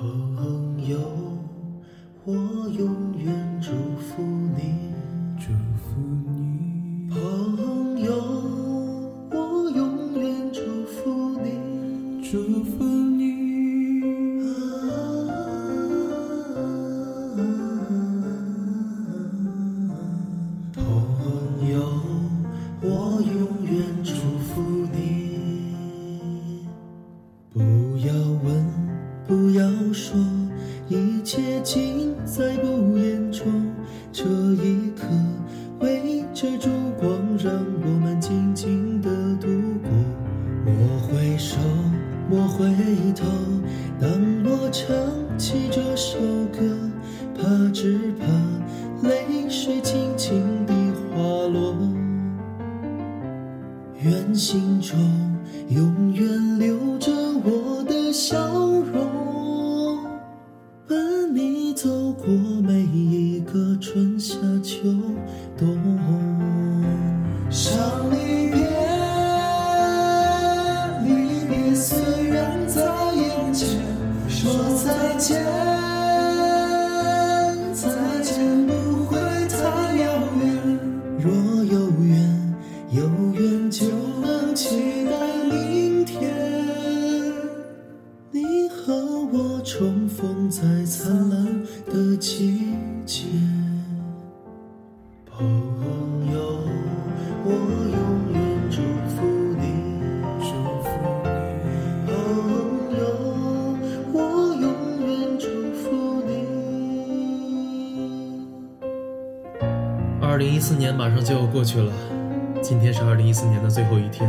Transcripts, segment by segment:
朋友，我永远祝福你。祝福你，在不言中。这一刻，围着烛光，让我们静静的度过。莫回首，莫回头，当我唱起这首歌，怕只怕泪水轻轻地滑落。愿心中永你走过每一个春夏秋冬。想离别，离别虽然在眼前，说再见，再见不会太遥远。若有缘，有缘就能期风在灿烂的季节。朋友，我永远祝福你。祝福你，朋友，我永远祝福你。二零一四年马上就要过去了，今天是二零一四年的最后一天，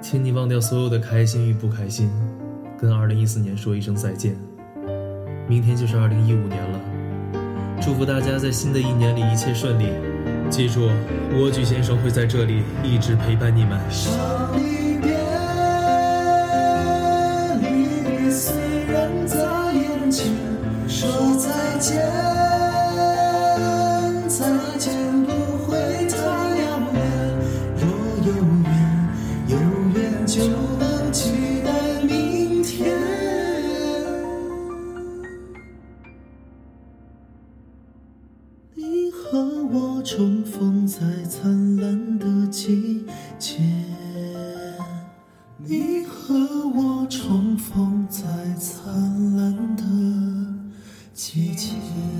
请你忘掉所有的开心与不开心，跟二零一四年说一声再见。明天就是二零一五年了，祝福大家在新的一年里一切顺利。记住，莴苣先生会在这里一直陪伴你们。离别，离别虽然在眼前，说再见，和我重逢在灿烂的季节你和我重逢在灿烂的季节。